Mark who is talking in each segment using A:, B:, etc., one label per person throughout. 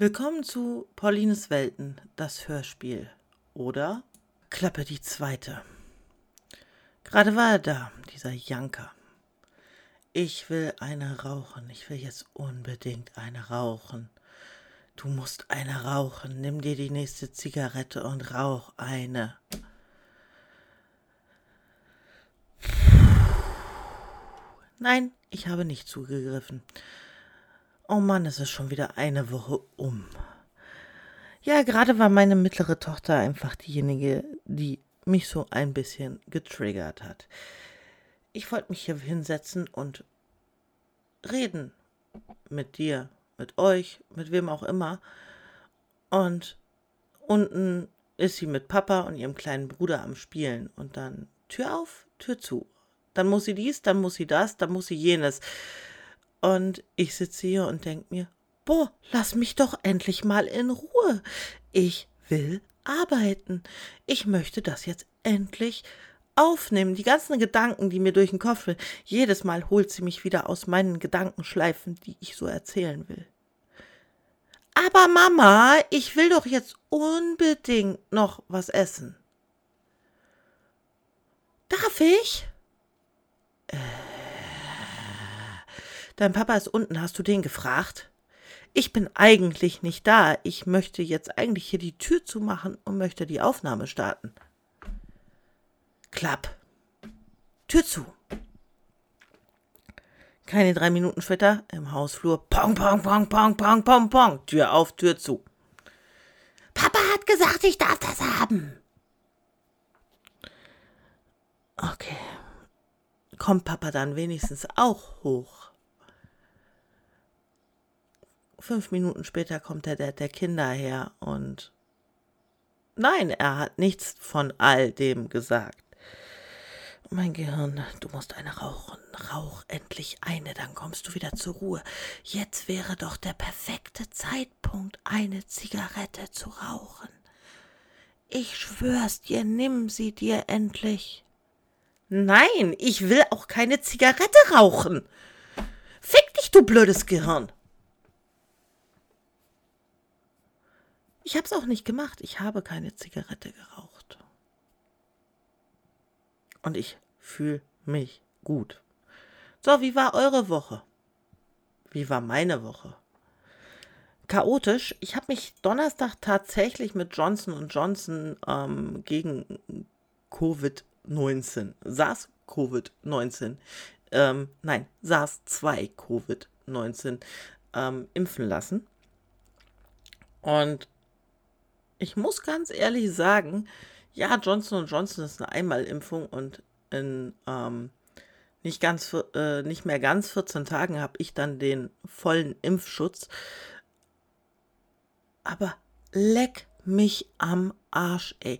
A: Willkommen zu Paulines Welten, das Hörspiel. Oder Klappe die zweite. Gerade war er da, dieser Janker. Ich will eine rauchen. Ich will jetzt unbedingt eine rauchen. Du musst eine rauchen. Nimm dir die nächste Zigarette und rauch eine. Nein, ich habe nicht zugegriffen. Oh Mann, es ist schon wieder eine Woche um. Ja, gerade war meine mittlere Tochter einfach diejenige, die mich so ein bisschen getriggert hat. Ich wollte mich hier hinsetzen und reden mit dir, mit euch, mit wem auch immer. Und unten ist sie mit Papa und ihrem kleinen Bruder am Spielen. Und dann Tür auf, Tür zu. Dann muss sie dies, dann muss sie das, dann muss sie jenes. Und ich sitze hier und denke mir, boah, lass mich doch endlich mal in Ruhe. Ich will arbeiten. Ich möchte das jetzt endlich aufnehmen. Die ganzen Gedanken, die mir durch den Kopf jedes Mal holt sie mich wieder aus meinen Gedankenschleifen, die ich so erzählen will. Aber Mama, ich will doch jetzt unbedingt noch was essen. Darf ich? Äh. Dein Papa ist unten, hast du den gefragt? Ich bin eigentlich nicht da. Ich möchte jetzt eigentlich hier die Tür zumachen und möchte die Aufnahme starten. Klapp. Tür zu. Keine drei Minuten später im Hausflur. Pong, pong, pong, pong, pong, pong, pong. Tür auf, Tür zu. Papa hat gesagt, ich darf das haben. Okay. Kommt Papa dann wenigstens auch hoch? Fünf Minuten später kommt der Dad der Kinder her und nein, er hat nichts von all dem gesagt. Mein Gehirn, du musst eine rauchen. Rauch endlich eine, dann kommst du wieder zur Ruhe. Jetzt wäre doch der perfekte Zeitpunkt, eine Zigarette zu rauchen. Ich schwör's dir, nimm sie dir endlich. Nein, ich will auch keine Zigarette rauchen. Fick dich, du blödes Gehirn. Ich habe es auch nicht gemacht. Ich habe keine Zigarette geraucht. Und ich fühle mich gut. So, wie war eure Woche? Wie war meine Woche? Chaotisch. Ich habe mich Donnerstag tatsächlich mit Johnson Johnson ähm, gegen Covid-19, SARS-Covid-19, ähm, nein, SARS-2-Covid-19 ähm, impfen lassen. Und ich muss ganz ehrlich sagen, ja, Johnson Johnson ist eine Einmalimpfung und in ähm, nicht, ganz, äh, nicht mehr ganz 14 Tagen habe ich dann den vollen Impfschutz. Aber leck mich am Arsch, ey.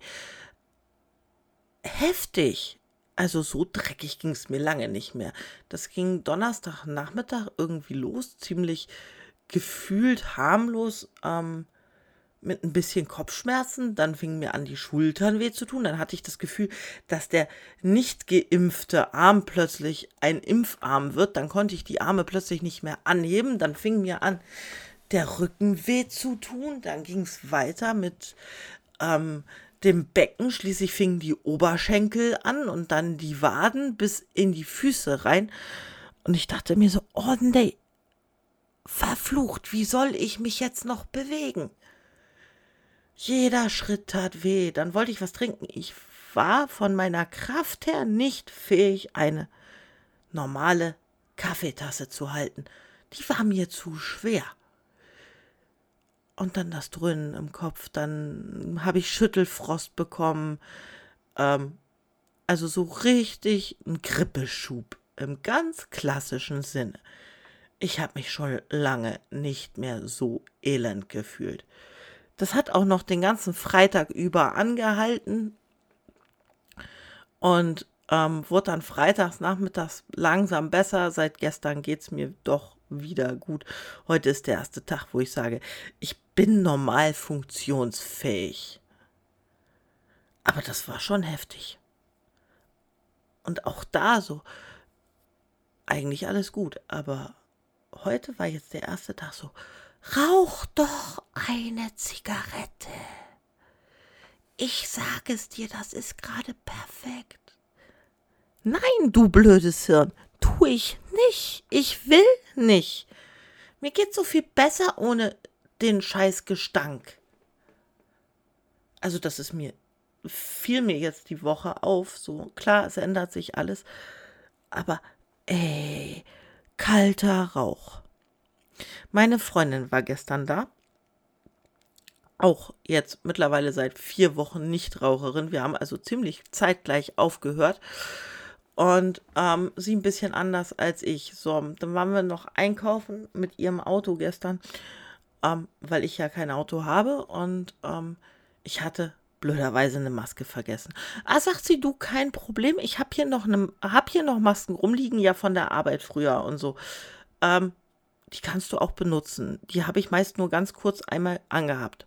A: Heftig. Also so dreckig ging es mir lange nicht mehr. Das ging Donnerstagnachmittag irgendwie los, ziemlich gefühlt harmlos. Ähm, mit ein bisschen Kopfschmerzen, dann fingen mir an, die Schultern weh zu tun. Dann hatte ich das Gefühl, dass der nicht geimpfte Arm plötzlich ein Impfarm wird. Dann konnte ich die Arme plötzlich nicht mehr anheben. Dann fing mir an, der Rücken weh zu tun. Dann ging es weiter mit ähm, dem Becken. Schließlich fingen die Oberschenkel an und dann die Waden bis in die Füße rein. Und ich dachte mir so, oh nee, verflucht, wie soll ich mich jetzt noch bewegen? Jeder Schritt tat weh. Dann wollte ich was trinken. Ich war von meiner Kraft her nicht fähig, eine normale Kaffeetasse zu halten. Die war mir zu schwer. Und dann das Dröhnen im Kopf, dann habe ich Schüttelfrost bekommen. Ähm, also so richtig ein Grippeschub im ganz klassischen Sinne. Ich habe mich schon lange nicht mehr so elend gefühlt. Das hat auch noch den ganzen Freitag über angehalten und ähm, wurde dann freitags nachmittags langsam besser. Seit gestern geht es mir doch wieder gut. Heute ist der erste Tag, wo ich sage, ich bin normal funktionsfähig. Aber das war schon heftig. Und auch da so, eigentlich alles gut. Aber heute war jetzt der erste Tag so, rauch doch eine Zigarette. Ich sage es dir, das ist gerade perfekt. Nein, du blödes Hirn, tu ich nicht. Ich will nicht. Mir geht so viel besser ohne den scheiß Gestank. Also, das ist mir, fiel mir jetzt die Woche auf. So, klar, es ändert sich alles. Aber, ey, kalter Rauch. Meine Freundin war gestern da. Auch jetzt mittlerweile seit vier Wochen Nichtraucherin. Wir haben also ziemlich zeitgleich aufgehört. Und ähm, sie ein bisschen anders als ich. So, dann waren wir noch einkaufen mit ihrem Auto gestern, ähm, weil ich ja kein Auto habe. Und ähm, ich hatte blöderweise eine Maske vergessen. Ah, sagt sie, du, kein Problem. Ich habe hier noch eine, hab hier noch Masken rumliegen, ja von der Arbeit früher und so. Ähm, die kannst du auch benutzen. Die habe ich meist nur ganz kurz einmal angehabt.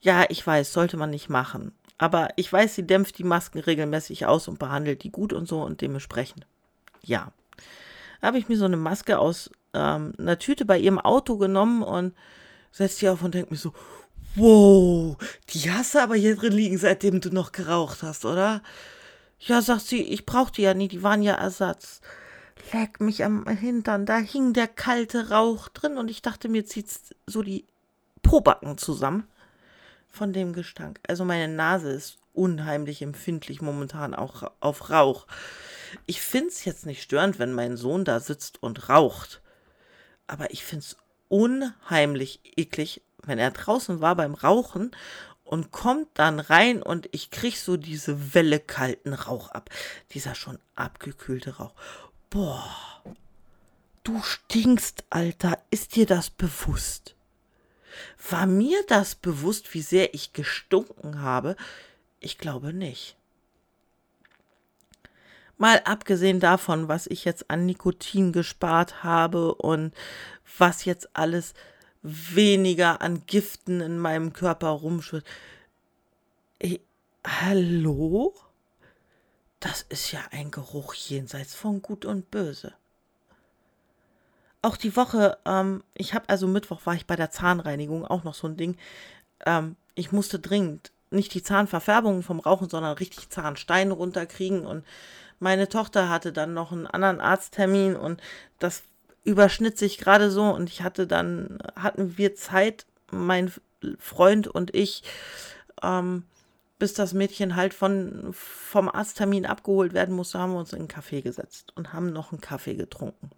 A: Ja, ich weiß, sollte man nicht machen. Aber ich weiß, sie dämpft die Masken regelmäßig aus und behandelt die gut und so und dementsprechend. Ja. Da habe ich mir so eine Maske aus ähm, einer Tüte bei ihrem Auto genommen und setze die auf und denke mir so, wow, die hast du aber hier drin liegen, seitdem du noch geraucht hast, oder? Ja, sagt sie, ich brauchte ja nie, die waren ja Ersatz. Leck mich am Hintern, da hing der kalte Rauch drin und ich dachte, mir zieht so die Pobacken zusammen von dem Gestank. Also meine Nase ist unheimlich empfindlich momentan auch auf Rauch. Ich finde es jetzt nicht störend, wenn mein Sohn da sitzt und raucht. Aber ich finde es unheimlich eklig, wenn er draußen war beim Rauchen und kommt dann rein und ich krieg so diese Welle kalten Rauch ab. Dieser schon abgekühlte Rauch. Boah, du stinkst, Alter. Ist dir das bewusst? War mir das bewusst, wie sehr ich gestunken habe? Ich glaube nicht. Mal abgesehen davon, was ich jetzt an Nikotin gespart habe und was jetzt alles weniger an Giften in meinem Körper rumschwirrt. Hallo? Das ist ja ein Geruch jenseits von Gut und Böse. Auch die Woche, ähm, ich habe also Mittwoch war ich bei der Zahnreinigung, auch noch so ein Ding. Ähm, ich musste dringend nicht die Zahnverfärbung vom Rauchen, sondern richtig Zahnsteine runterkriegen. Und meine Tochter hatte dann noch einen anderen Arzttermin und das überschnitt sich gerade so. Und ich hatte dann, hatten wir Zeit, mein Freund und ich, ähm, bis das Mädchen halt von, vom Arzttermin abgeholt werden musste, haben wir uns in einen Kaffee gesetzt und haben noch einen Kaffee getrunken.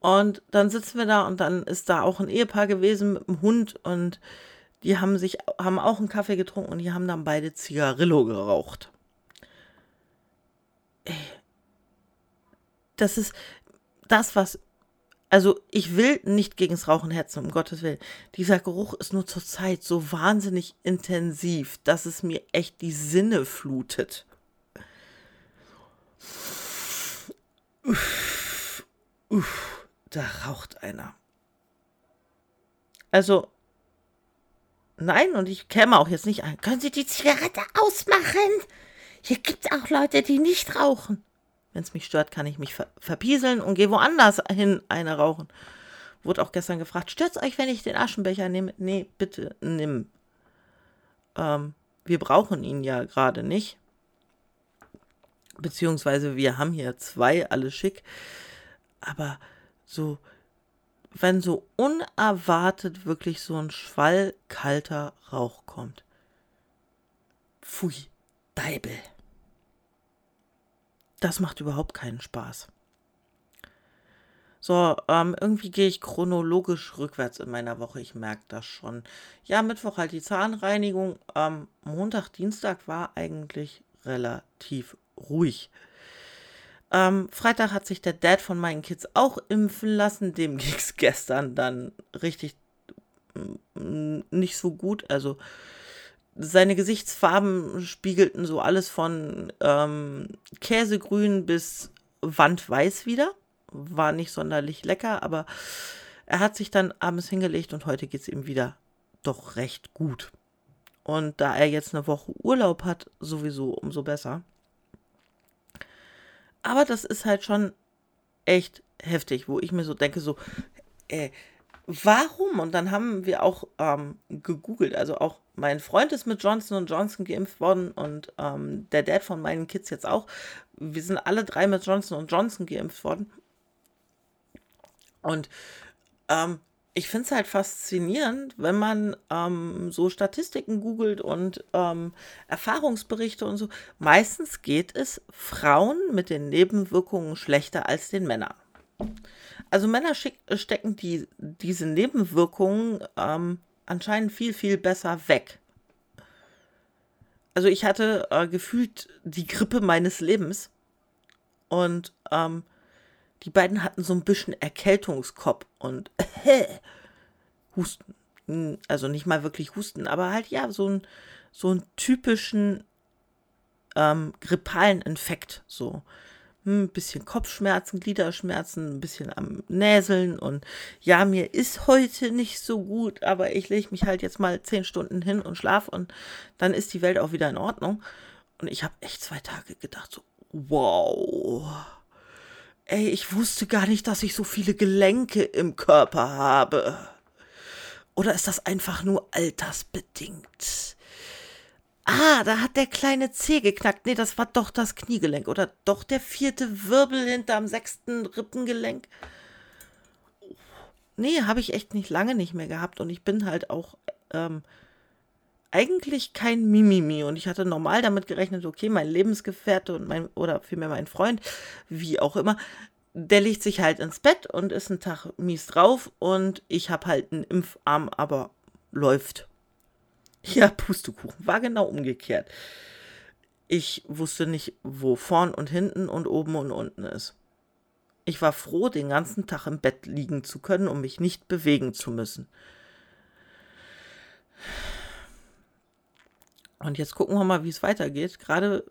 A: Und dann sitzen wir da und dann ist da auch ein Ehepaar gewesen mit einem Hund und die haben sich, haben auch einen Kaffee getrunken und die haben dann beide Zigarillo geraucht. Das ist das, was, also ich will nicht gegens Rauchen hetzen, um Gottes Willen. Dieser Geruch ist nur zur Zeit so wahnsinnig intensiv, dass es mir echt die Sinne flutet. Uff. Uff da raucht einer. Also, nein, und ich käme auch jetzt nicht ein. Können Sie die Zigarette ausmachen? Hier gibt es auch Leute, die nicht rauchen. Wenn es mich stört, kann ich mich ver verpieseln und gehe woanders hin eine rauchen. Wurde auch gestern gefragt, stört es euch, wenn ich den Aschenbecher nehme? Nee, bitte nimm. Ähm, wir brauchen ihn ja gerade nicht. Beziehungsweise wir haben hier zwei, alles schick. Aber so, wenn so unerwartet wirklich so ein Schwall kalter Rauch kommt. Pfui, Deibel. Das macht überhaupt keinen Spaß. So, ähm, irgendwie gehe ich chronologisch rückwärts in meiner Woche. Ich merke das schon. Ja, Mittwoch halt die Zahnreinigung. Ähm, Montag, Dienstag war eigentlich relativ ruhig. Ähm, Freitag hat sich der Dad von meinen Kids auch impfen lassen. Dem ging es gestern dann richtig mm, nicht so gut. Also seine Gesichtsfarben spiegelten so alles von ähm, Käsegrün bis Wandweiß wieder. War nicht sonderlich lecker, aber er hat sich dann abends hingelegt und heute geht es ihm wieder doch recht gut. Und da er jetzt eine Woche Urlaub hat, sowieso umso besser. Aber das ist halt schon echt heftig, wo ich mir so denke, so, äh, warum? Und dann haben wir auch ähm, gegoogelt. Also auch mein Freund ist mit Johnson Johnson geimpft worden und ähm, der Dad von meinen Kids jetzt auch. Wir sind alle drei mit Johnson Johnson geimpft worden. Und ähm, ich finde es halt faszinierend, wenn man ähm, so Statistiken googelt und ähm, Erfahrungsberichte und so. Meistens geht es Frauen mit den Nebenwirkungen schlechter als den Männern. Also Männer stecken die, diese Nebenwirkungen ähm, anscheinend viel, viel besser weg. Also ich hatte äh, gefühlt die Grippe meines Lebens und ähm, die beiden hatten so ein bisschen Erkältungskopf und Husten. Hm, also nicht mal wirklich Husten, aber halt ja, so, ein, so einen typischen ähm, grippalen Infekt. So ein hm, bisschen Kopfschmerzen, Gliederschmerzen, ein bisschen am Näseln und ja, mir ist heute nicht so gut, aber ich lege mich halt jetzt mal zehn Stunden hin und schlafe und dann ist die Welt auch wieder in Ordnung. Und ich habe echt zwei Tage gedacht, so, wow. Ey, ich wusste gar nicht, dass ich so viele Gelenke im Körper habe. Oder ist das einfach nur altersbedingt? Ah, da hat der kleine Zeh geknackt. Nee, das war doch das Kniegelenk. Oder doch der vierte Wirbel hinterm sechsten Rippengelenk. Nee, habe ich echt nicht lange nicht mehr gehabt. Und ich bin halt auch ähm, eigentlich kein Mimimi. Und ich hatte normal damit gerechnet, okay, mein Lebensgefährte und mein, oder vielmehr mein Freund, wie auch immer, der legt sich halt ins Bett und ist einen Tag mies drauf. Und ich habe halt einen Impfarm, aber läuft. Ja, Pustekuchen, war genau umgekehrt. Ich wusste nicht, wo vorn und hinten und oben und unten ist. Ich war froh, den ganzen Tag im Bett liegen zu können, um mich nicht bewegen zu müssen. Und jetzt gucken wir mal, wie es weitergeht. Gerade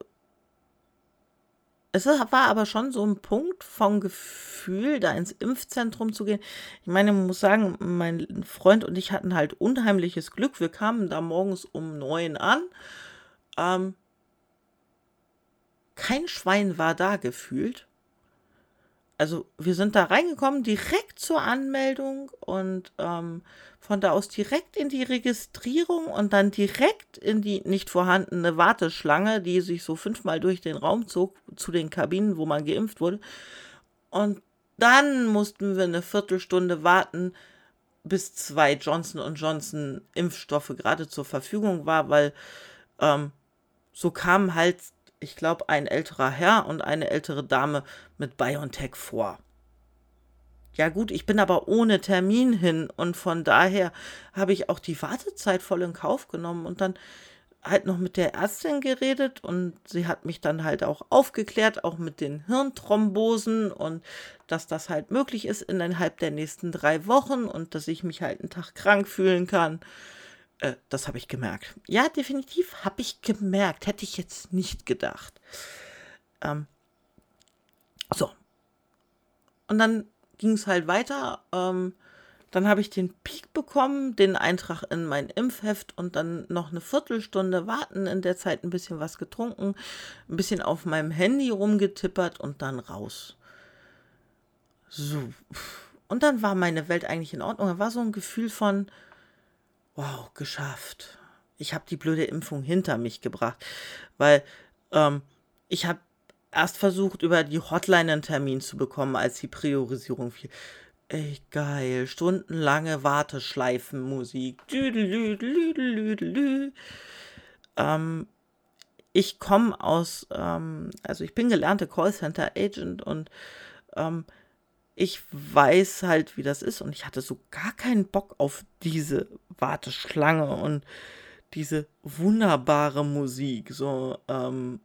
A: es war aber schon so ein Punkt vom Gefühl, da ins Impfzentrum zu gehen. Ich meine, man muss sagen, mein Freund und ich hatten halt unheimliches Glück. Wir kamen da morgens um neun an. Ähm, kein Schwein war da gefühlt also wir sind da reingekommen, direkt zur Anmeldung und ähm, von da aus direkt in die Registrierung und dann direkt in die nicht vorhandene Warteschlange, die sich so fünfmal durch den Raum zog, zu den Kabinen, wo man geimpft wurde. Und dann mussten wir eine Viertelstunde warten, bis zwei Johnson Johnson Impfstoffe gerade zur Verfügung war, weil ähm, so kamen halt ich glaube, ein älterer Herr und eine ältere Dame mit BioNTech vor. Ja gut, ich bin aber ohne Termin hin und von daher habe ich auch die Wartezeit voll in Kauf genommen und dann halt noch mit der Ärztin geredet und sie hat mich dann halt auch aufgeklärt, auch mit den Hirnthrombosen und dass das halt möglich ist innerhalb der nächsten drei Wochen und dass ich mich halt einen Tag krank fühlen kann. Äh, das habe ich gemerkt. Ja, definitiv habe ich gemerkt. Hätte ich jetzt nicht gedacht. Ähm, so. Und dann ging es halt weiter. Ähm, dann habe ich den Peak bekommen, den Eintrag in mein Impfheft und dann noch eine Viertelstunde warten, in der Zeit ein bisschen was getrunken, ein bisschen auf meinem Handy rumgetippert und dann raus. So. Und dann war meine Welt eigentlich in Ordnung. Da war so ein Gefühl von, wow, geschafft. Ich habe die blöde Impfung hinter mich gebracht, weil ähm, ich habe erst versucht, über die Hotline einen Termin zu bekommen, als die Priorisierung fiel. Ey, geil. Stundenlange Warteschleifenmusik. Ähm, ich komme aus, ähm, also ich bin gelernte Callcenter-Agent und ähm, ich weiß halt, wie das ist und ich hatte so gar keinen Bock auf diese Warteschlange und diese wunderbare Musik. So, ähm,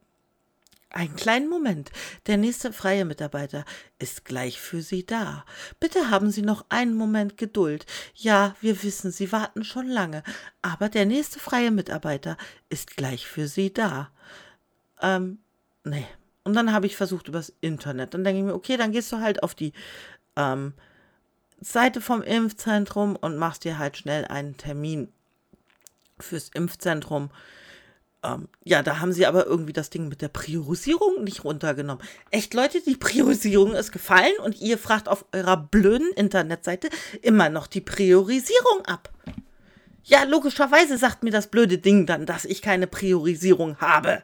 A: einen kleinen Moment. Der nächste freie Mitarbeiter ist gleich für Sie da. Bitte haben Sie noch einen Moment Geduld. Ja, wir wissen, Sie warten schon lange, aber der nächste freie Mitarbeiter ist gleich für Sie da. Ähm, nee, und dann habe ich versucht übers Internet. Dann denke ich mir, okay, dann gehst du halt auf die ähm, Seite vom Impfzentrum und machst dir halt schnell einen Termin fürs Impfzentrum. Ähm, ja, da haben sie aber irgendwie das Ding mit der Priorisierung nicht runtergenommen. Echt, Leute, die Priorisierung ist gefallen und ihr fragt auf eurer blöden Internetseite immer noch die Priorisierung ab. Ja, logischerweise sagt mir das blöde Ding dann, dass ich keine Priorisierung habe.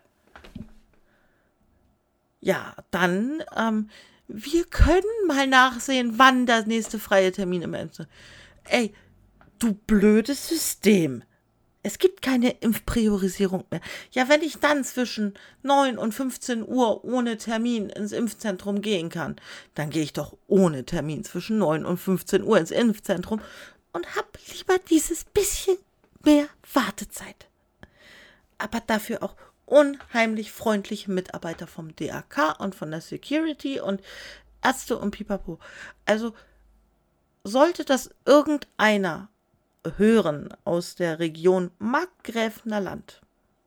A: Ja, dann, ähm, wir können mal nachsehen, wann der nächste freie Termin im Ende. Ey, du blödes System. Es gibt keine Impfpriorisierung mehr. Ja, wenn ich dann zwischen 9 und 15 Uhr ohne Termin ins Impfzentrum gehen kann, dann gehe ich doch ohne Termin zwischen 9 und 15 Uhr ins Impfzentrum und habe lieber dieses bisschen mehr Wartezeit. Aber dafür auch unheimlich freundliche Mitarbeiter vom DAK und von der Security und Ärzte und Pipapo. Also sollte das irgendeiner hören aus der Region Markgräfener Land,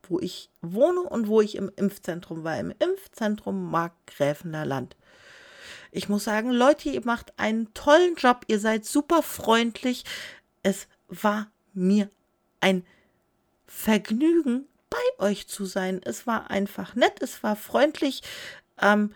A: wo ich wohne und wo ich im Impfzentrum war, im Impfzentrum Markgräfener Land. Ich muss sagen, Leute, ihr macht einen tollen Job, ihr seid super freundlich. Es war mir ein Vergnügen, bei euch zu sein. Es war einfach nett, es war freundlich. Ähm,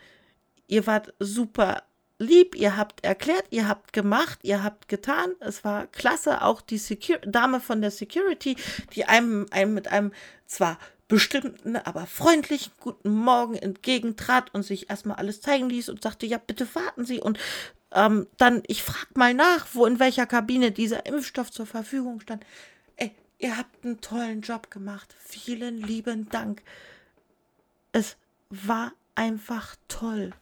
A: ihr wart super lieb, ihr habt erklärt, ihr habt gemacht, ihr habt getan. Es war klasse. Auch die Secur Dame von der Security, die einem, einem mit einem zwar bestimmten, aber freundlichen guten Morgen entgegentrat und sich erstmal alles zeigen ließ und sagte, ja, bitte warten Sie. Und ähm, dann, ich frag mal nach, wo in welcher Kabine dieser Impfstoff zur Verfügung stand. Ihr habt einen tollen Job gemacht. Vielen lieben Dank. Es war einfach toll.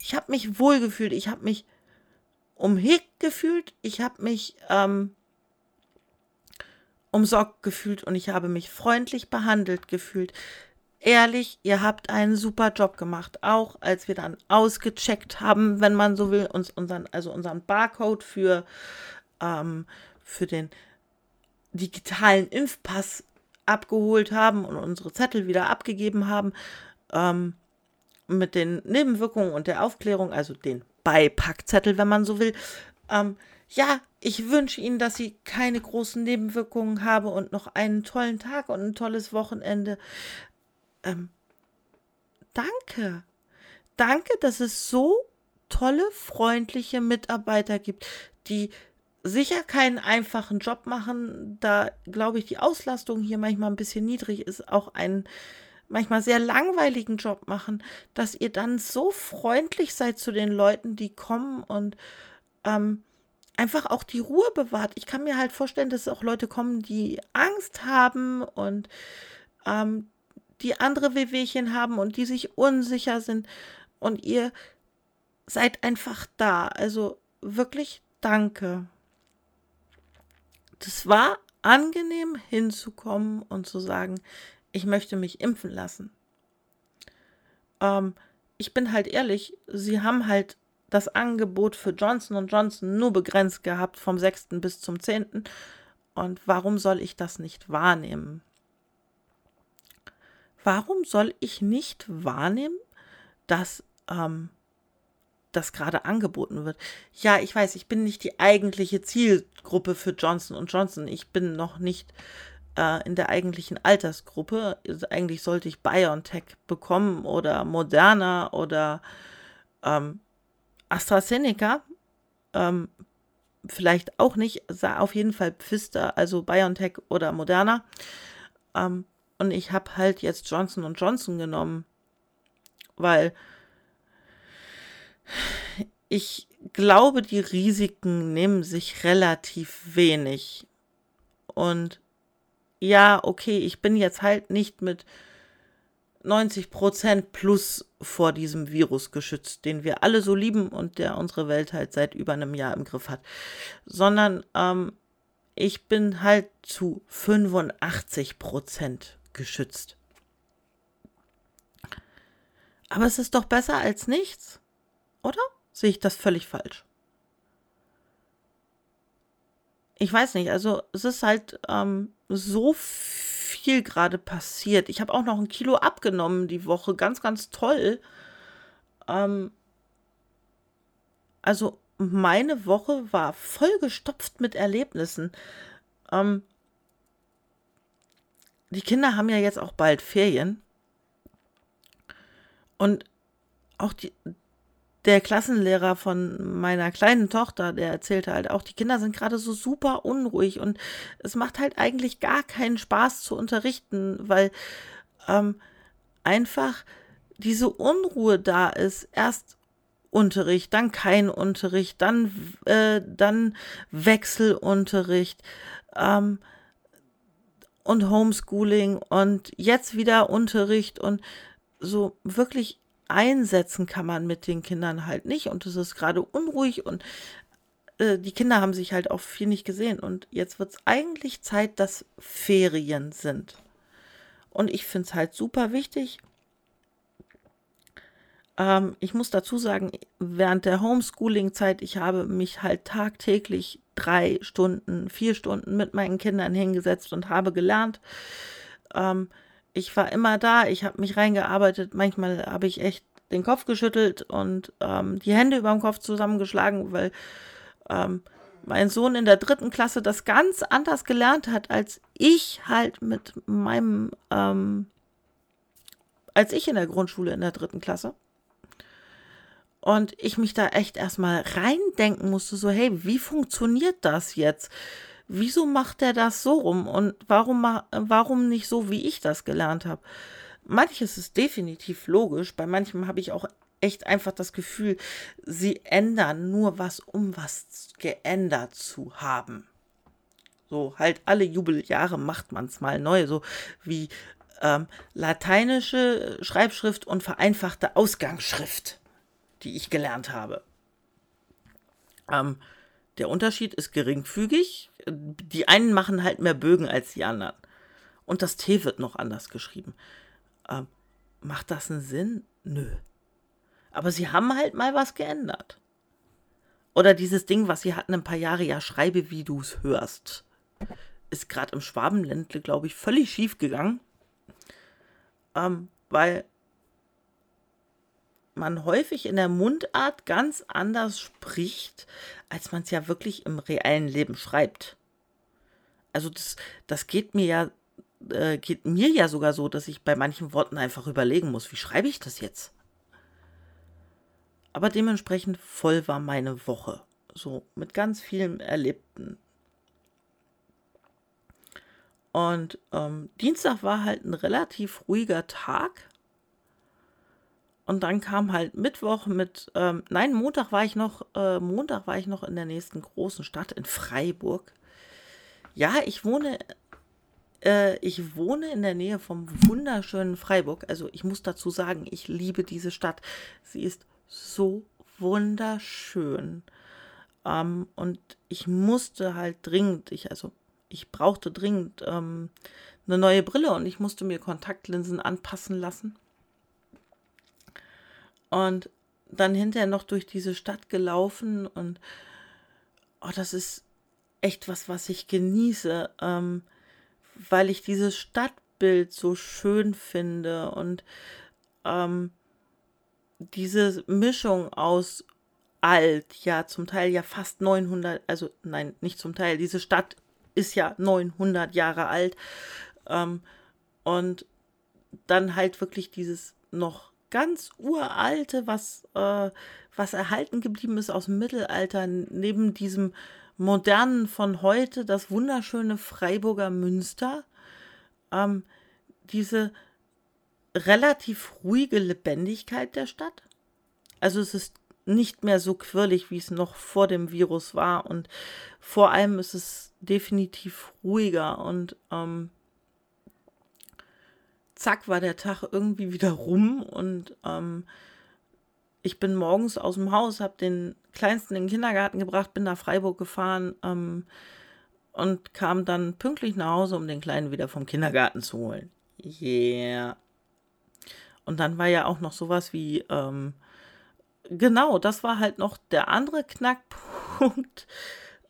A: Ich habe mich wohlgefühlt, ich habe mich umhegt gefühlt, ich habe mich ähm, umsorgt gefühlt und ich habe mich freundlich behandelt gefühlt. Ehrlich, ihr habt einen super Job gemacht, auch als wir dann ausgecheckt haben, wenn man so will, uns unseren, also unseren Barcode für, ähm, für den digitalen Impfpass abgeholt haben und unsere Zettel wieder abgegeben haben. Ähm, mit den Nebenwirkungen und der Aufklärung, also den Beipackzettel, wenn man so will. Ähm, ja, ich wünsche Ihnen, dass Sie keine großen Nebenwirkungen haben und noch einen tollen Tag und ein tolles Wochenende. Ähm, danke. Danke, dass es so tolle, freundliche Mitarbeiter gibt, die sicher keinen einfachen Job machen, da glaube ich die Auslastung hier manchmal ein bisschen niedrig ist, auch ein manchmal sehr langweiligen Job machen, dass ihr dann so freundlich seid zu den Leuten, die kommen und ähm, einfach auch die Ruhe bewahrt. Ich kann mir halt vorstellen, dass auch Leute kommen, die Angst haben und ähm, die andere Wehwehchen haben und die sich unsicher sind. Und ihr seid einfach da. Also wirklich danke. Das war angenehm hinzukommen und zu sagen, ich möchte mich impfen lassen. Ähm, ich bin halt ehrlich, sie haben halt das Angebot für Johnson Johnson nur begrenzt gehabt vom 6. bis zum 10. Und warum soll ich das nicht wahrnehmen? Warum soll ich nicht wahrnehmen, dass ähm, das gerade angeboten wird? Ja, ich weiß, ich bin nicht die eigentliche Zielgruppe für Johnson Johnson. Ich bin noch nicht äh, in der eigentlichen Altersgruppe. Also eigentlich sollte ich BioNTech bekommen oder Moderna oder ähm, AstraZeneca. Ähm, vielleicht auch nicht, auf jeden Fall Pfister, also BioNTech oder Moderna. Ähm, und ich habe halt jetzt Johnson Johnson genommen, weil ich glaube, die Risiken nehmen sich relativ wenig. Und ja, okay, ich bin jetzt halt nicht mit 90 Prozent plus vor diesem Virus geschützt, den wir alle so lieben und der unsere Welt halt seit über einem Jahr im Griff hat, sondern ähm, ich bin halt zu 85 Prozent geschützt. Aber es ist doch besser als nichts, oder? Sehe ich das völlig falsch? ich weiß nicht, also es ist halt ähm, so viel gerade passiert. Ich habe auch noch ein Kilo abgenommen die Woche, ganz, ganz toll. Ähm, also meine Woche war vollgestopft mit Erlebnissen. Ähm, die Kinder haben ja jetzt auch bald Ferien. Und auch die, der Klassenlehrer von meiner kleinen Tochter, der erzählte halt auch, die Kinder sind gerade so super unruhig und es macht halt eigentlich gar keinen Spaß zu unterrichten, weil ähm, einfach diese Unruhe da ist. Erst Unterricht, dann kein Unterricht, dann, äh, dann Wechselunterricht ähm, und Homeschooling und jetzt wieder Unterricht und so wirklich einsetzen kann man mit den Kindern halt nicht und es ist gerade unruhig und äh, die Kinder haben sich halt auch viel nicht gesehen und jetzt wird es eigentlich Zeit, dass Ferien sind. Und ich finde es halt super wichtig. Ähm, ich muss dazu sagen, während der Homeschooling-Zeit, ich habe mich halt tagtäglich drei Stunden, vier Stunden mit meinen Kindern hingesetzt und habe gelernt. Ähm, ich war immer da, ich habe mich reingearbeitet. Manchmal habe ich echt den Kopf geschüttelt und ähm, die Hände über dem Kopf zusammengeschlagen, weil ähm, mein Sohn in der dritten Klasse das ganz anders gelernt hat, als ich halt mit meinem, ähm, als ich in der Grundschule in der dritten Klasse. Und ich mich da echt erstmal reindenken musste, so, hey, wie funktioniert das jetzt? Wieso macht er das so rum und warum, warum nicht so, wie ich das gelernt habe? Manches ist definitiv logisch, bei manchem habe ich auch echt einfach das Gefühl, sie ändern nur was, um was geändert zu haben. So, halt alle Jubeljahre macht man es mal neu, so wie ähm, lateinische Schreibschrift und vereinfachte Ausgangsschrift, die ich gelernt habe. Ähm, der Unterschied ist geringfügig. Die einen machen halt mehr Bögen als die anderen. Und das T wird noch anders geschrieben. Ähm, macht das einen Sinn? Nö. Aber sie haben halt mal was geändert. Oder dieses Ding, was sie hatten ein paar Jahre, ja, schreibe, wie du es hörst. Ist gerade im Schwabenländle, glaube ich, völlig schief gegangen. Ähm, weil man häufig in der Mundart ganz anders spricht, als man es ja wirklich im reellen Leben schreibt. Also das, das geht mir ja, äh, geht mir ja sogar so, dass ich bei manchen Worten einfach überlegen muss, wie schreibe ich das jetzt? Aber dementsprechend voll war meine Woche. So mit ganz vielen Erlebten. Und ähm, Dienstag war halt ein relativ ruhiger Tag. Und dann kam halt Mittwoch mit, ähm, nein, Montag war ich noch, äh, Montag war ich noch in der nächsten großen Stadt in Freiburg. Ja, ich wohne, äh, ich wohne in der Nähe vom wunderschönen Freiburg. Also ich muss dazu sagen, ich liebe diese Stadt. Sie ist so wunderschön. Ähm, und ich musste halt dringend, ich, also ich brauchte dringend ähm, eine neue Brille und ich musste mir Kontaktlinsen anpassen lassen und dann hinterher noch durch diese Stadt gelaufen und oh, das ist echt was, was ich genieße, ähm, weil ich dieses Stadtbild so schön finde und ähm, diese Mischung aus alt, ja, zum Teil ja fast 900, also nein, nicht zum Teil, diese Stadt ist ja 900 Jahre alt ähm, und dann halt wirklich dieses noch ganz uralte, was, äh, was erhalten geblieben ist aus dem Mittelalter, neben diesem modernen von heute, das wunderschöne Freiburger Münster, ähm, diese relativ ruhige Lebendigkeit der Stadt. Also es ist nicht mehr so quirlig, wie es noch vor dem Virus war und vor allem ist es definitiv ruhiger und ähm, zack war der Tag irgendwie wieder rum und ähm, ich bin morgens aus dem Haus, habe den Kleinsten in den Kindergarten gebracht, bin nach Freiburg gefahren ähm, und kam dann pünktlich nach Hause, um den Kleinen wieder vom Kindergarten zu holen. Yeah. Und dann war ja auch noch sowas wie, ähm, genau, das war halt noch der andere Knackpunkt.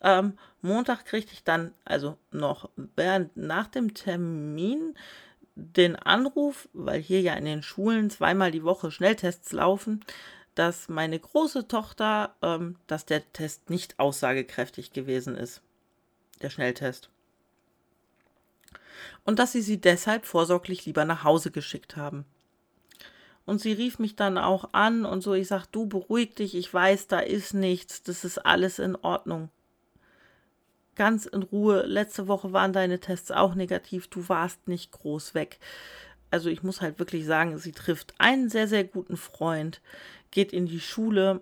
A: Ähm, Montag kriegte ich dann, also noch während nach dem Termin, den Anruf, weil hier ja in den Schulen zweimal die Woche Schnelltests laufen, dass meine große Tochter, ähm, dass der Test nicht aussagekräftig gewesen ist. Der Schnelltest. und dass sie sie deshalb vorsorglich lieber nach Hause geschickt haben. Und sie rief mich dann auch an und so, ich sag, du beruhig dich, ich weiß, da ist nichts, das ist alles in Ordnung. Ganz in Ruhe, letzte Woche waren deine Tests auch negativ, du warst nicht groß weg. Also ich muss halt wirklich sagen, sie trifft einen sehr, sehr guten Freund, geht in die Schule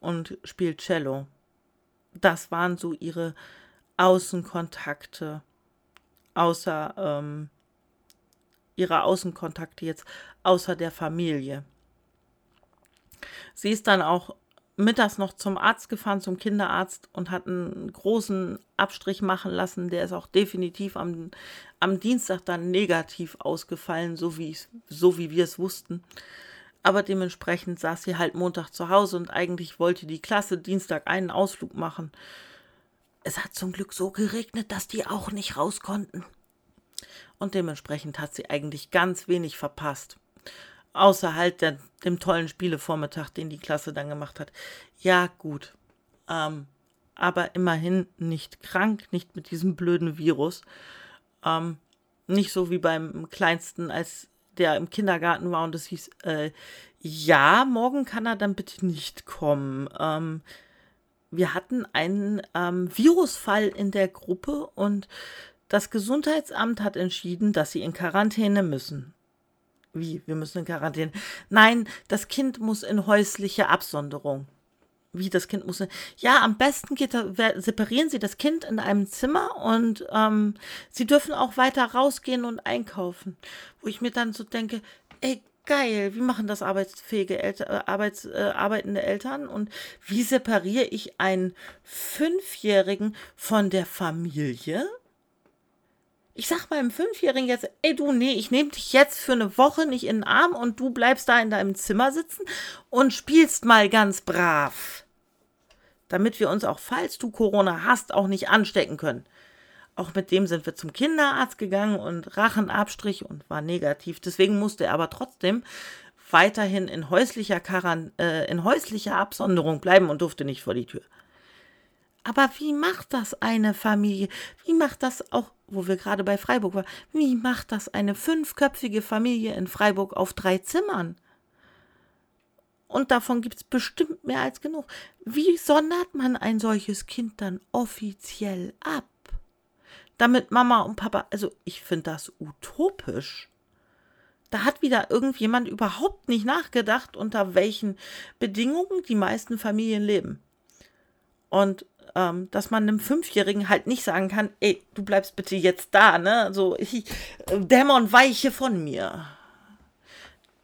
A: und spielt Cello. Das waren so ihre Außenkontakte, außer ähm, ihre Außenkontakte jetzt, außer der Familie. Sie ist dann auch mittags noch zum Arzt gefahren, zum Kinderarzt und hat einen großen Abstrich machen lassen. Der ist auch definitiv am, am Dienstag dann negativ ausgefallen, so wie, so wie wir es wussten. Aber dementsprechend saß sie halt Montag zu Hause und eigentlich wollte die Klasse Dienstag einen Ausflug machen. Es hat zum Glück so geregnet, dass die auch nicht raus konnten. Und dementsprechend hat sie eigentlich ganz wenig verpasst. Außer halt der, dem tollen Spielevormittag, den die Klasse dann gemacht hat. Ja, gut. Ähm, aber immerhin nicht krank, nicht mit diesem blöden Virus. Ähm, nicht so wie beim Kleinsten, als der im Kindergarten war und es hieß, äh, ja, morgen kann er dann bitte nicht kommen. Ähm, wir hatten einen ähm, Virusfall in der Gruppe und das Gesundheitsamt hat entschieden, dass sie in Quarantäne müssen. Wie? Wir müssen in Quarantäne? Nein, das Kind muss in häusliche Absonderung. Wie das Kind muss. In, ja, am besten geht, separieren Sie das Kind in einem Zimmer und ähm, Sie dürfen auch weiter rausgehen und einkaufen. Wo ich mir dann so denke, ey, geil, wie machen das arbeitsfähige Elter, äh, Arbeits, äh, arbeitende Eltern und wie separiere ich einen Fünfjährigen von der Familie? Ich sag meinem Fünfjährigen jetzt, ey du, nee, ich nehme dich jetzt für eine Woche nicht in den Arm und du bleibst da in deinem Zimmer sitzen und spielst mal ganz brav. Damit wir uns auch, falls du Corona hast, auch nicht anstecken können. Auch mit dem sind wir zum Kinderarzt gegangen und Rachenabstrich und war negativ. Deswegen musste er aber trotzdem weiterhin in häuslicher, Karan äh, in häuslicher Absonderung bleiben und durfte nicht vor die Tür. Aber wie macht das eine Familie? Wie macht das auch, wo wir gerade bei Freiburg waren, wie macht das eine fünfköpfige Familie in Freiburg auf drei Zimmern? Und davon gibt es bestimmt mehr als genug. Wie sondert man ein solches Kind dann offiziell ab? damit Mama und Papa, also ich finde das utopisch. Da hat wieder irgendjemand überhaupt nicht nachgedacht, unter welchen Bedingungen die meisten Familien leben. Und ähm, dass man einem Fünfjährigen halt nicht sagen kann, ey, du bleibst bitte jetzt da, ne? So, ich, äh, Dämon, weiche von mir.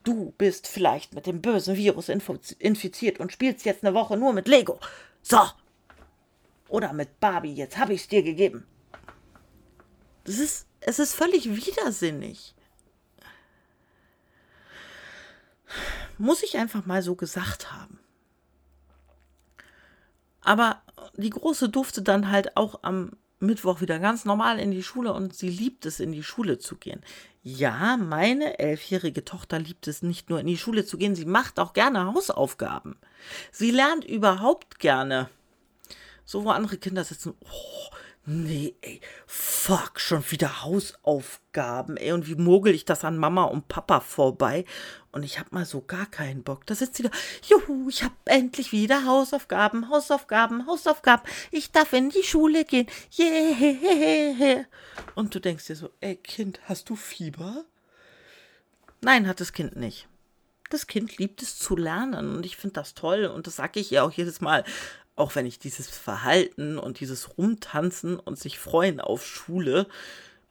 A: Du bist vielleicht mit dem bösen Virus infiziert und spielst jetzt eine Woche nur mit Lego. So. Oder mit Barbie, jetzt habe ich es dir gegeben. Das ist, es ist völlig widersinnig. Muss ich einfach mal so gesagt haben. Aber die Große durfte dann halt auch am Mittwoch wieder ganz normal in die Schule und sie liebt es, in die Schule zu gehen. Ja, meine elfjährige Tochter liebt es nicht nur in die Schule zu gehen, sie macht auch gerne Hausaufgaben. Sie lernt überhaupt gerne. So, wo andere Kinder sitzen, oh, Nee, ey, fuck, schon wieder Hausaufgaben, ey, und wie mogel ich das an Mama und Papa vorbei? Und ich hab mal so gar keinen Bock. Da sitzt sie da, juhu, ich hab endlich wieder Hausaufgaben, Hausaufgaben, Hausaufgaben. Ich darf in die Schule gehen. Yeah. Und du denkst dir so, ey, Kind, hast du Fieber? Nein, hat das Kind nicht. Das Kind liebt es zu lernen und ich finde das toll und das sage ich ihr auch jedes Mal auch wenn ich dieses Verhalten und dieses Rumtanzen und sich freuen auf Schule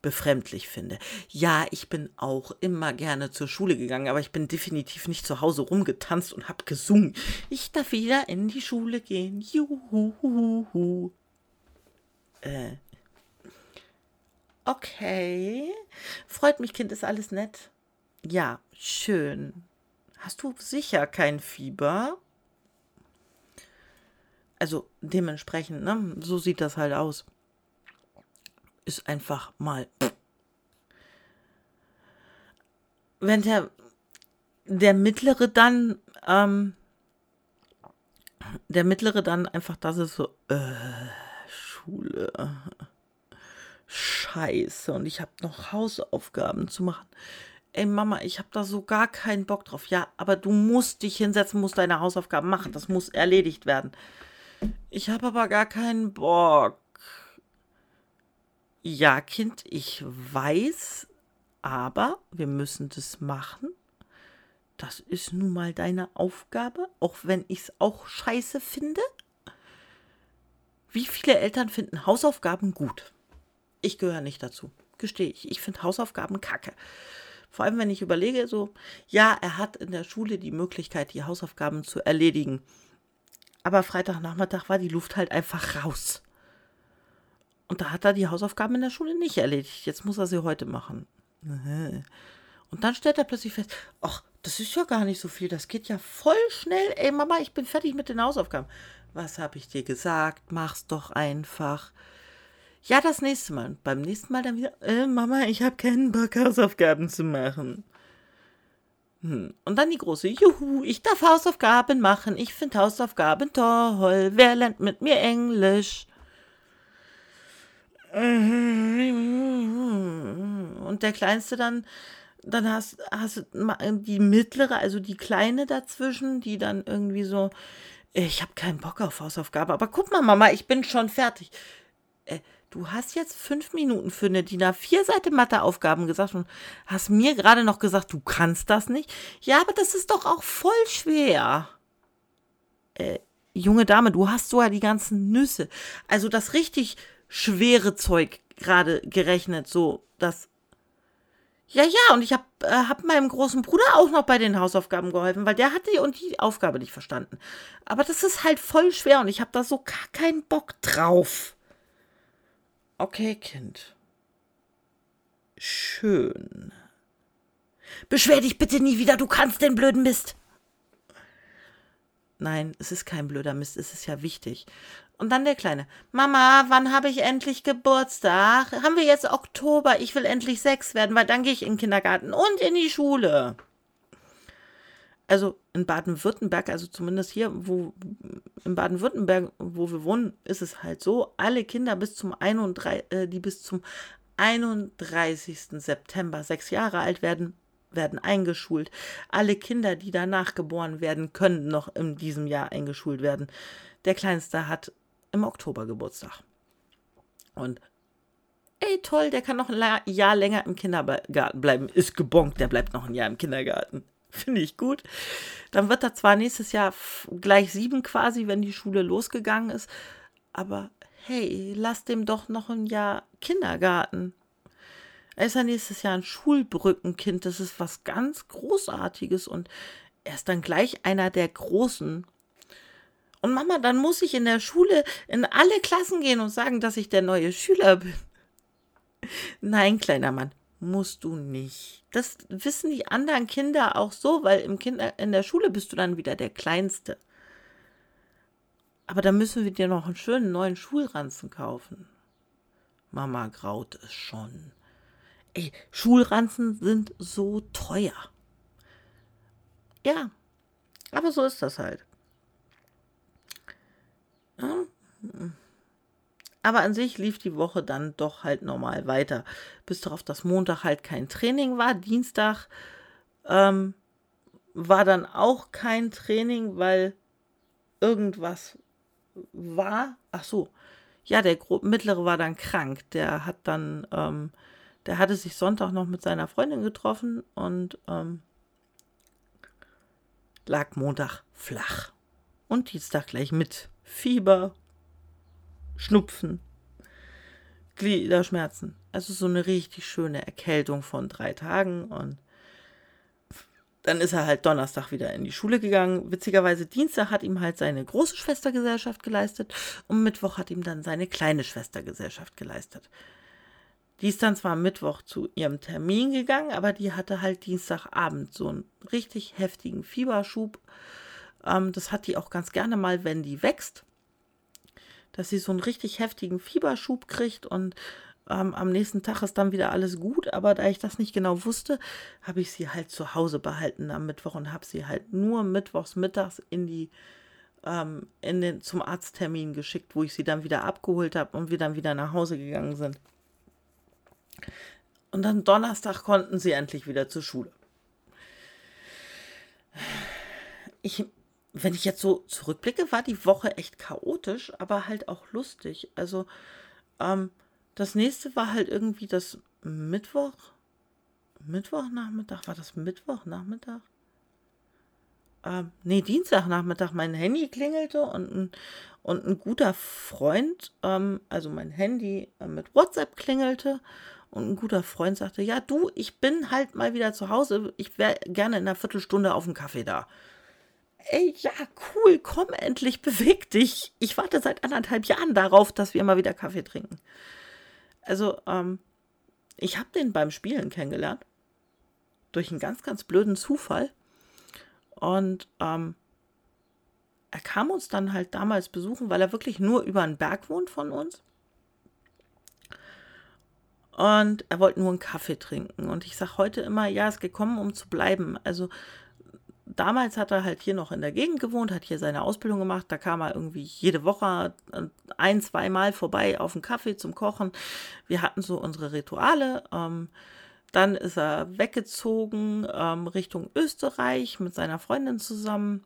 A: befremdlich finde. Ja, ich bin auch immer gerne zur Schule gegangen, aber ich bin definitiv nicht zu Hause rumgetanzt und habe gesungen. Ich darf wieder in die Schule gehen. Juhu. Äh. Okay. Freut mich, Kind, ist alles nett. Ja, schön. Hast du sicher kein Fieber? also dementsprechend, ne, so sieht das halt aus. Ist einfach mal. Wenn der, der mittlere dann, ähm, der mittlere dann einfach das ist so, äh, Schule. Scheiße. und ich habe noch Hausaufgaben zu machen. Ey Mama, ich habe da so gar keinen Bock drauf. Ja, aber du musst dich hinsetzen, musst deine Hausaufgaben machen. Das muss erledigt werden. Ich habe aber gar keinen Bock. Ja, Kind, ich weiß, aber wir müssen das machen. Das ist nun mal deine Aufgabe, auch wenn ich es auch scheiße finde. Wie viele Eltern finden Hausaufgaben gut? Ich gehöre nicht dazu, gestehe ich. Ich finde Hausaufgaben kacke. Vor allem, wenn ich überlege, so, ja, er hat in der Schule die Möglichkeit, die Hausaufgaben zu erledigen. Aber Freitagnachmittag war die Luft halt einfach raus. Und da hat er die Hausaufgaben in der Schule nicht erledigt. Jetzt muss er sie heute machen. Und dann stellt er plötzlich fest, ach, das ist ja gar nicht so viel, das geht ja voll schnell. Ey, Mama, ich bin fertig mit den Hausaufgaben. Was habe ich dir gesagt? Mach's doch einfach. Ja, das nächste Mal. Und beim nächsten Mal dann wieder, äh, Mama, ich habe keinen Bock, Hausaufgaben zu machen. Hm. Und dann die große, juhu, ich darf Hausaufgaben machen. Ich finde Hausaufgaben toll. Wer lernt mit mir Englisch? Und der Kleinste dann, dann hast, hast du die mittlere, also die Kleine dazwischen, die dann irgendwie so, ich habe keinen Bock auf Hausaufgaben, aber guck mal, Mama, ich bin schon fertig. Äh, du hast jetzt fünf Minuten für eine DIN A4-Seite Matheaufgaben gesagt und hast mir gerade noch gesagt, du kannst das nicht. Ja, aber das ist doch auch voll schwer. Äh, junge Dame, du hast sogar die ganzen Nüsse. Also das richtig schwere Zeug gerade gerechnet, so das. Ja, ja, und ich habe äh, hab meinem großen Bruder auch noch bei den Hausaufgaben geholfen, weil der hatte und die Aufgabe nicht verstanden. Aber das ist halt voll schwer und ich habe da so gar keinen Bock drauf. Okay, Kind. Schön. Beschwer dich bitte nie wieder, du kannst den blöden Mist. Nein, es ist kein blöder Mist, es ist ja wichtig. Und dann der Kleine. Mama, wann habe ich endlich Geburtstag? Haben wir jetzt Oktober? Ich will endlich sechs werden, weil dann gehe ich in den Kindergarten und in die Schule. Also in Baden-Württemberg, also zumindest hier, wo in Baden-Württemberg, wo wir wohnen, ist es halt so, alle Kinder bis zum 31, äh, die bis zum 31. September sechs Jahre alt werden, werden eingeschult. Alle Kinder, die danach geboren werden, können noch in diesem Jahr eingeschult werden. Der Kleinste hat im Oktober Geburtstag. Und ey, toll, der kann noch ein Jahr länger im Kindergarten bleiben. Ist gebonkt, der bleibt noch ein Jahr im Kindergarten. Finde ich gut. Dann wird er zwar nächstes Jahr gleich sieben quasi, wenn die Schule losgegangen ist. Aber hey, lass dem doch noch ein Jahr Kindergarten. Er ist ja nächstes Jahr ein Schulbrückenkind. Das ist was ganz Großartiges. Und er ist dann gleich einer der Großen. Und Mama, dann muss ich in der Schule in alle Klassen gehen und sagen, dass ich der neue Schüler bin. Nein, kleiner Mann, musst du nicht. Das wissen die anderen Kinder auch so, weil im Kinder, in der Schule bist du dann wieder der Kleinste. Aber da müssen wir dir noch einen schönen neuen Schulranzen kaufen. Mama graut es schon. Ey, Schulranzen sind so teuer. Ja, aber so ist das halt. Aber an sich lief die Woche dann doch halt normal weiter. Bis darauf, dass Montag halt kein Training war. Dienstag ähm, war dann auch kein Training, weil irgendwas war. Ach so. Ja, der mittlere war dann krank. Der hat dann, ähm, der hatte sich Sonntag noch mit seiner Freundin getroffen und ähm, lag Montag flach. Und Dienstag gleich mit Fieber, Schnupfen, Gliederschmerzen. Also so eine richtig schöne Erkältung von drei Tagen und dann ist er halt Donnerstag wieder in die Schule gegangen. Witzigerweise Dienstag hat ihm halt seine große Schwester Gesellschaft geleistet und Mittwoch hat ihm dann seine kleine Schwester Gesellschaft geleistet. Die ist dann zwar Mittwoch zu ihrem Termin gegangen, aber die hatte halt Dienstagabend so einen richtig heftigen Fieberschub. Ähm, das hat die auch ganz gerne mal, wenn die wächst dass sie so einen richtig heftigen Fieberschub kriegt und ähm, am nächsten Tag ist dann wieder alles gut. Aber da ich das nicht genau wusste, habe ich sie halt zu Hause behalten am Mittwoch und habe sie halt nur mittwochs mittags in die ähm, in den, zum Arzttermin geschickt, wo ich sie dann wieder abgeholt habe und wir dann wieder nach Hause gegangen sind. Und dann Donnerstag konnten sie endlich wieder zur Schule. Ich, wenn ich jetzt so zurückblicke, war die Woche echt chaotisch, aber halt auch lustig. Also, ähm, das nächste war halt irgendwie das Mittwoch. Mittwochnachmittag? War das Mittwochnachmittag? Ähm, nee, Dienstagnachmittag. Mein Handy klingelte und ein, und ein guter Freund, ähm, also mein Handy äh, mit WhatsApp klingelte und ein guter Freund sagte, ja du, ich bin halt mal wieder zu Hause, ich wäre gerne in einer Viertelstunde auf dem Kaffee da. Ey, ja, cool, komm endlich, beweg dich. Ich warte seit anderthalb Jahren darauf, dass wir mal wieder Kaffee trinken. Also, ähm, ich habe den beim Spielen kennengelernt. Durch einen ganz, ganz blöden Zufall. Und ähm, er kam uns dann halt damals besuchen, weil er wirklich nur über einen Berg wohnt von uns. Und er wollte nur einen Kaffee trinken. Und ich sage heute immer, ja, ist gekommen, um zu bleiben. Also damals hat er halt hier noch in der Gegend gewohnt, hat hier seine Ausbildung gemacht. Da kam er irgendwie jede Woche ein, zwei Mal vorbei auf einen Kaffee zum Kochen. Wir hatten so unsere Rituale. Ähm, dann ist er weggezogen ähm, Richtung Österreich mit seiner Freundin zusammen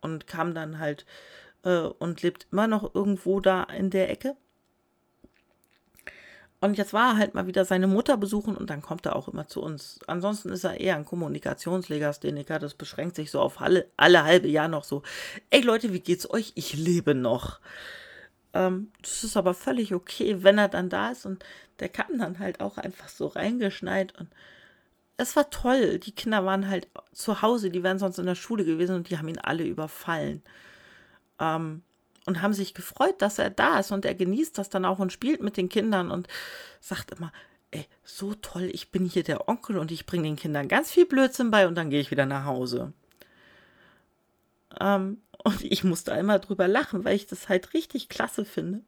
A: und kam dann halt äh, und lebt immer noch irgendwo da in der Ecke. Und jetzt war er halt mal wieder seine Mutter besuchen und dann kommt er auch immer zu uns. Ansonsten ist er eher ein Kommunikationslegastheniker. Das beschränkt sich so auf alle, alle halbe Jahr noch so. Ey Leute, wie geht's euch? Ich lebe noch. Ähm, das ist aber völlig okay, wenn er dann da ist und der kam dann halt auch einfach so reingeschneit und es war toll. Die Kinder waren halt zu Hause, die wären sonst in der Schule gewesen und die haben ihn alle überfallen. Ähm, und haben sich gefreut, dass er da ist und er genießt das dann auch und spielt mit den Kindern und sagt immer, ey, so toll, ich bin hier der Onkel und ich bringe den Kindern ganz viel Blödsinn bei und dann gehe ich wieder nach Hause. Ähm, und ich muss da immer drüber lachen, weil ich das halt richtig klasse finde.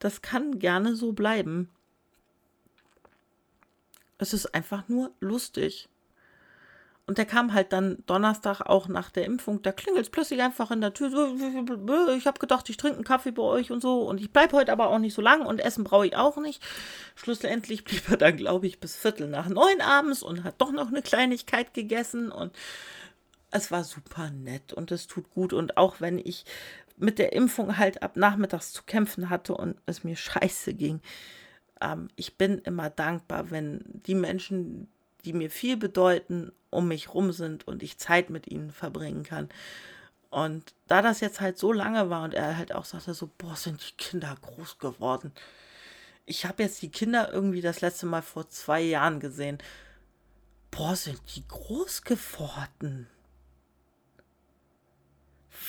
A: Das kann gerne so bleiben. Es ist einfach nur lustig. Und der kam halt dann Donnerstag auch nach der Impfung. Da klingelt es plötzlich einfach in der Tür. Ich habe gedacht, ich trinke einen Kaffee bei euch und so. Und ich bleibe heute aber auch nicht so lang und Essen brauche ich auch nicht. Schlussendlich blieb er dann, glaube ich, bis Viertel nach neun abends und hat doch noch eine Kleinigkeit gegessen. Und es war super nett und es tut gut. Und auch wenn ich mit der Impfung halt ab nachmittags zu kämpfen hatte und es mir scheiße ging, ähm, ich bin immer dankbar, wenn die Menschen, die mir viel bedeuten, um mich rum sind und ich Zeit mit ihnen verbringen kann. Und da das jetzt halt so lange war und er halt auch sagte so, boah, sind die Kinder groß geworden. Ich habe jetzt die Kinder irgendwie das letzte Mal vor zwei Jahren gesehen. Boah, sind die groß geworden.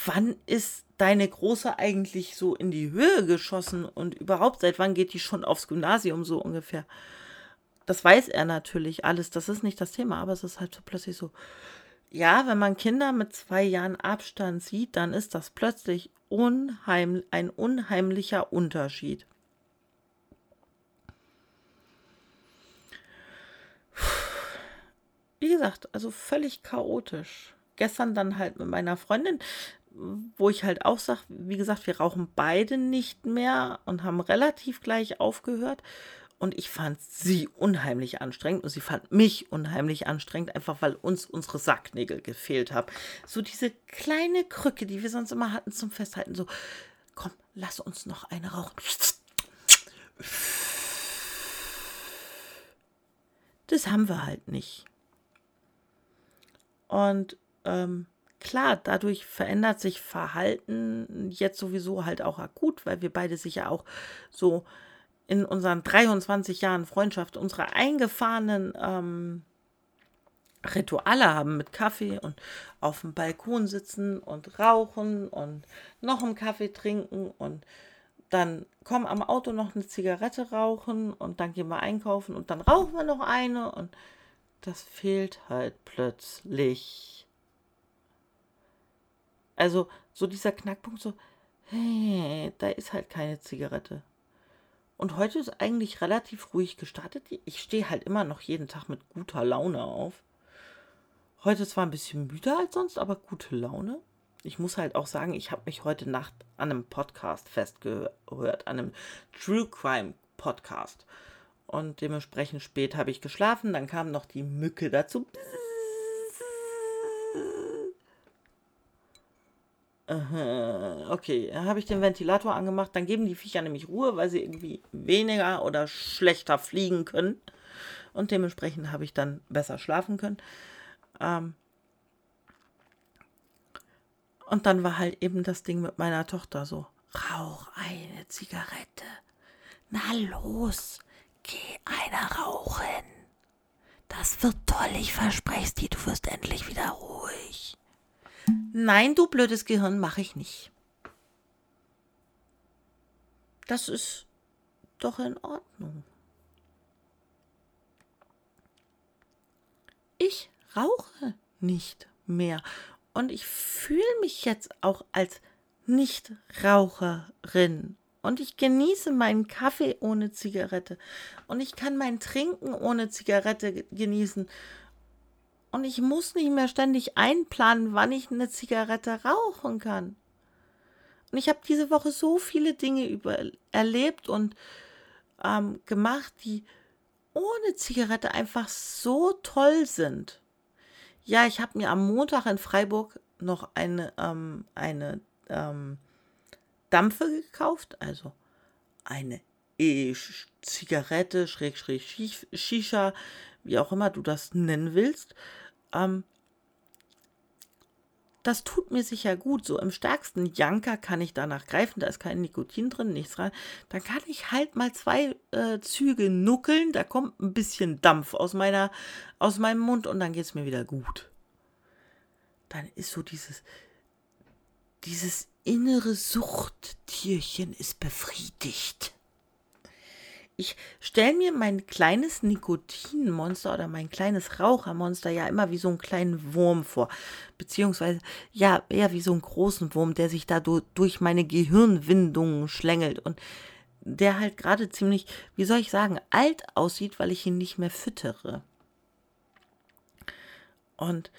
A: Wann ist deine Große eigentlich so in die Höhe geschossen und überhaupt seit wann geht die schon aufs Gymnasium so ungefähr? Das weiß er natürlich alles, das ist nicht das Thema, aber es ist halt so plötzlich so, ja, wenn man Kinder mit zwei Jahren Abstand sieht, dann ist das plötzlich unheim, ein unheimlicher Unterschied. Wie gesagt, also völlig chaotisch. Gestern dann halt mit meiner Freundin, wo ich halt auch sage, wie gesagt, wir rauchen beide nicht mehr und haben relativ gleich aufgehört. Und ich fand sie unheimlich anstrengend und sie fand mich unheimlich anstrengend, einfach weil uns unsere Sacknägel gefehlt haben. So diese kleine Krücke, die wir sonst immer hatten zum Festhalten. So, komm, lass uns noch eine rauchen. Das haben wir halt nicht. Und ähm, klar, dadurch verändert sich Verhalten jetzt sowieso halt auch akut, weil wir beide sicher auch so in unseren 23 Jahren Freundschaft unsere eingefahrenen ähm, Rituale haben mit Kaffee und auf dem Balkon sitzen und rauchen und noch einen Kaffee trinken und dann kommen am Auto noch eine Zigarette rauchen und dann gehen wir einkaufen und dann rauchen wir noch eine und das fehlt halt plötzlich. Also so dieser Knackpunkt so, hey, da ist halt keine Zigarette. Und heute ist eigentlich relativ ruhig gestartet. Ich stehe halt immer noch jeden Tag mit guter Laune auf. Heute zwar ein bisschen müder als sonst, aber gute Laune. Ich muss halt auch sagen, ich habe mich heute Nacht an einem Podcast festgehört, an einem True Crime Podcast. Und dementsprechend spät habe ich geschlafen. Dann kam noch die Mücke dazu. Okay, habe ich den Ventilator angemacht. Dann geben die Viecher nämlich Ruhe, weil sie irgendwie weniger oder schlechter fliegen können. Und dementsprechend habe ich dann besser schlafen können. Ähm und dann war halt eben das Ding mit meiner Tochter so. Rauch eine Zigarette. Na los, geh eine rauchen. Das wird toll, ich verspreche dir, du wirst endlich wieder ruhig. Nein, du blödes Gehirn, mache ich nicht. Das ist doch in Ordnung. Ich rauche nicht mehr und ich fühle mich jetzt auch als Nichtraucherin. Und ich genieße meinen Kaffee ohne Zigarette. Und ich kann mein Trinken ohne Zigarette genießen. Und ich muss nicht mehr ständig einplanen, wann ich eine Zigarette rauchen kann. Und ich habe diese Woche so viele Dinge über, erlebt und ähm, gemacht, die ohne Zigarette einfach so toll sind. Ja, ich habe mir am Montag in Freiburg noch eine, ähm, eine ähm, Dampfe gekauft, also eine E-Zigarette, Schrägstrich Shisha, wie auch immer du das nennen willst. Ähm, das tut mir sicher gut. So im stärksten Janker kann ich danach greifen, da ist kein Nikotin drin, nichts rein. Dann kann ich halt mal zwei äh, Züge nuckeln, da kommt ein bisschen Dampf aus, meiner, aus meinem Mund und dann geht es mir wieder gut. Dann ist so dieses, dieses innere Suchttierchen ist befriedigt ich stelle mir mein kleines Nikotinmonster oder mein kleines Rauchermonster ja immer wie so einen kleinen Wurm vor. Beziehungsweise ja, eher wie so einen großen Wurm, der sich da durch meine Gehirnwindungen schlängelt und der halt gerade ziemlich, wie soll ich sagen, alt aussieht, weil ich ihn nicht mehr füttere. Und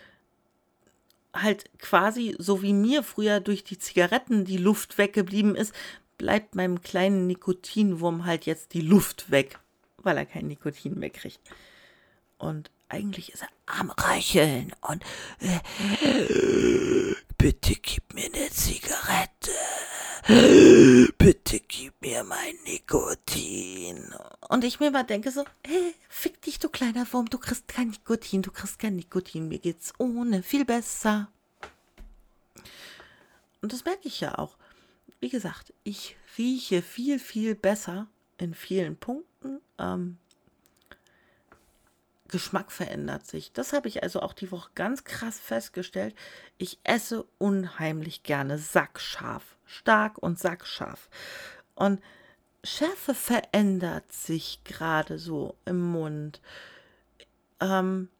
A: halt quasi so wie mir früher durch die Zigaretten die Luft weggeblieben ist, bleibt meinem kleinen Nikotinwurm halt jetzt die Luft weg, weil er kein Nikotin mehr kriegt. Und eigentlich ist er am Reicheln und äh, bitte gib mir eine Zigarette. Bitte gib mir mein Nikotin. Und ich mir mal denke so, hey, fick dich, du kleiner Wurm, du kriegst kein Nikotin, du kriegst kein Nikotin, mir geht's ohne viel besser. Und das merke ich ja auch wie gesagt, ich rieche viel, viel besser in vielen Punkten. Ähm, Geschmack verändert sich. Das habe ich also auch die Woche ganz krass festgestellt. Ich esse unheimlich gerne sackscharf. Stark und sackscharf. Und Schärfe verändert sich gerade so im Mund. Ähm,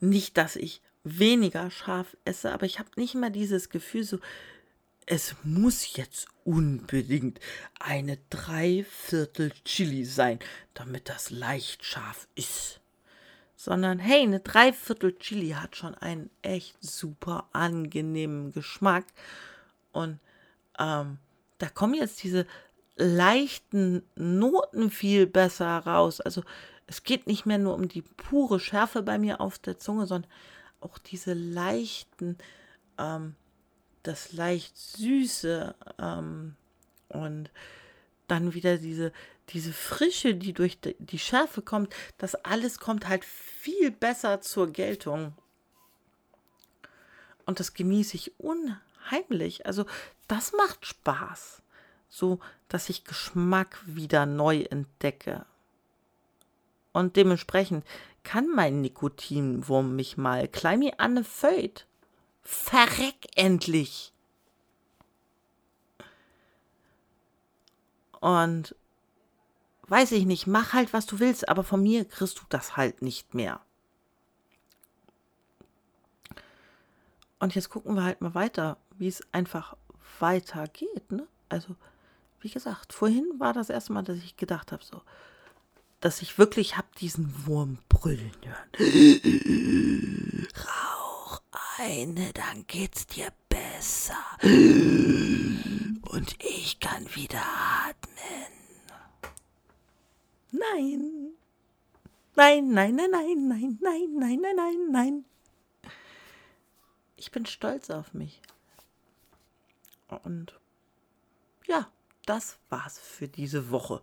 A: nicht, dass ich weniger scharf esse, aber ich habe nicht mehr dieses Gefühl so, es muss jetzt unbedingt eine Dreiviertel Chili sein, damit das leicht scharf ist. Sondern hey, eine Dreiviertel Chili hat schon einen echt super angenehmen Geschmack. Und ähm, da kommen jetzt diese leichten Noten viel besser raus. Also es geht nicht mehr nur um die pure Schärfe bei mir auf der Zunge, sondern auch diese leichten ähm, das leicht Süße ähm, und dann wieder diese, diese Frische, die durch die Schärfe kommt, das alles kommt halt viel besser zur Geltung. Und das genieße ich unheimlich. Also das macht Spaß. So, dass ich Geschmack wieder neu entdecke. Und dementsprechend kann mein Nikotinwurm mich mal klein wie Anne Feut Verreck endlich. Und weiß ich nicht, mach halt, was du willst, aber von mir kriegst du das halt nicht mehr. Und jetzt gucken wir halt mal weiter, wie es einfach weitergeht. Ne? Also, wie gesagt, vorhin war das erste Mal, dass ich gedacht habe, so, dass ich wirklich habe diesen Wurm brüllen hören. Eine, dann geht's dir besser. Und ich kann wieder atmen. Nein. Nein, nein, nein, nein, nein, nein, nein, nein, nein, nein. Ich bin stolz auf mich. Und ja, das war's für diese Woche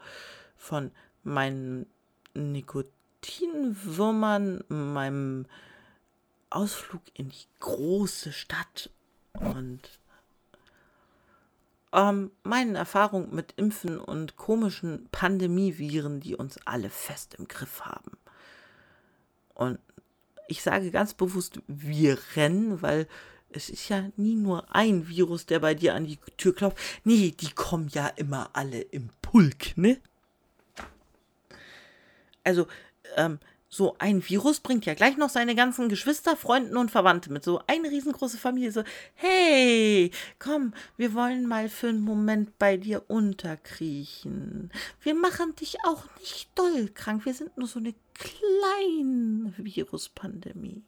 A: von meinen Nikotinwürmern, meinem Ausflug in die große Stadt und ähm, meinen Erfahrungen mit Impfen und komischen Pandemieviren, die uns alle fest im Griff haben. Und ich sage ganz bewusst, wir rennen, weil es ist ja nie nur ein Virus, der bei dir an die Tür klopft. Nee, die kommen ja immer alle im Pulk, ne? Also, ähm, so ein Virus bringt ja gleich noch seine ganzen Geschwister, Freunden und Verwandte mit. So eine riesengroße Familie. So, hey, komm, wir wollen mal für einen Moment bei dir unterkriechen. Wir machen dich auch nicht doll krank. Wir sind nur so eine kleine Viruspandemie.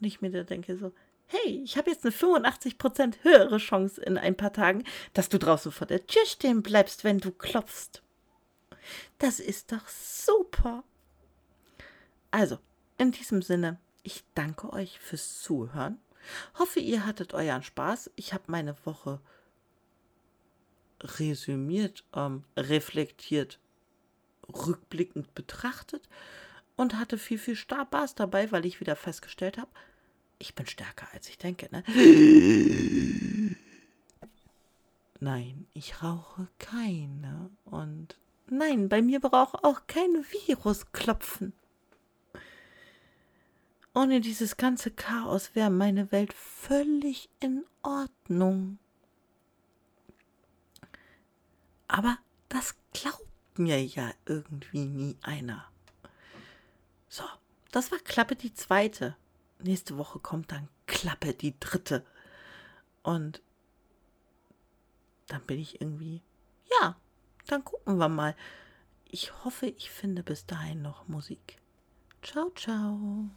A: Und ich mir da denke so, hey, ich habe jetzt eine 85% höhere Chance in ein paar Tagen, dass du draußen vor der Tür stehen bleibst, wenn du klopfst. Das ist doch super. Also, in diesem Sinne, ich danke euch fürs Zuhören. Hoffe, ihr hattet euren Spaß. Ich habe meine Woche resümiert, ähm, reflektiert, rückblickend betrachtet und hatte viel, viel Spaß dabei, weil ich wieder festgestellt habe, ich bin stärker als ich denke. Ne? Nein, ich rauche keine. Und nein, bei mir braucht auch kein Virus klopfen. Ohne dieses ganze Chaos wäre meine Welt völlig in Ordnung. Aber das glaubt mir ja irgendwie nie einer. So, das war Klappe die zweite. Nächste Woche kommt dann Klappe die dritte. Und dann bin ich irgendwie, ja, dann gucken wir mal. Ich hoffe, ich finde bis dahin noch Musik. Ciao, ciao.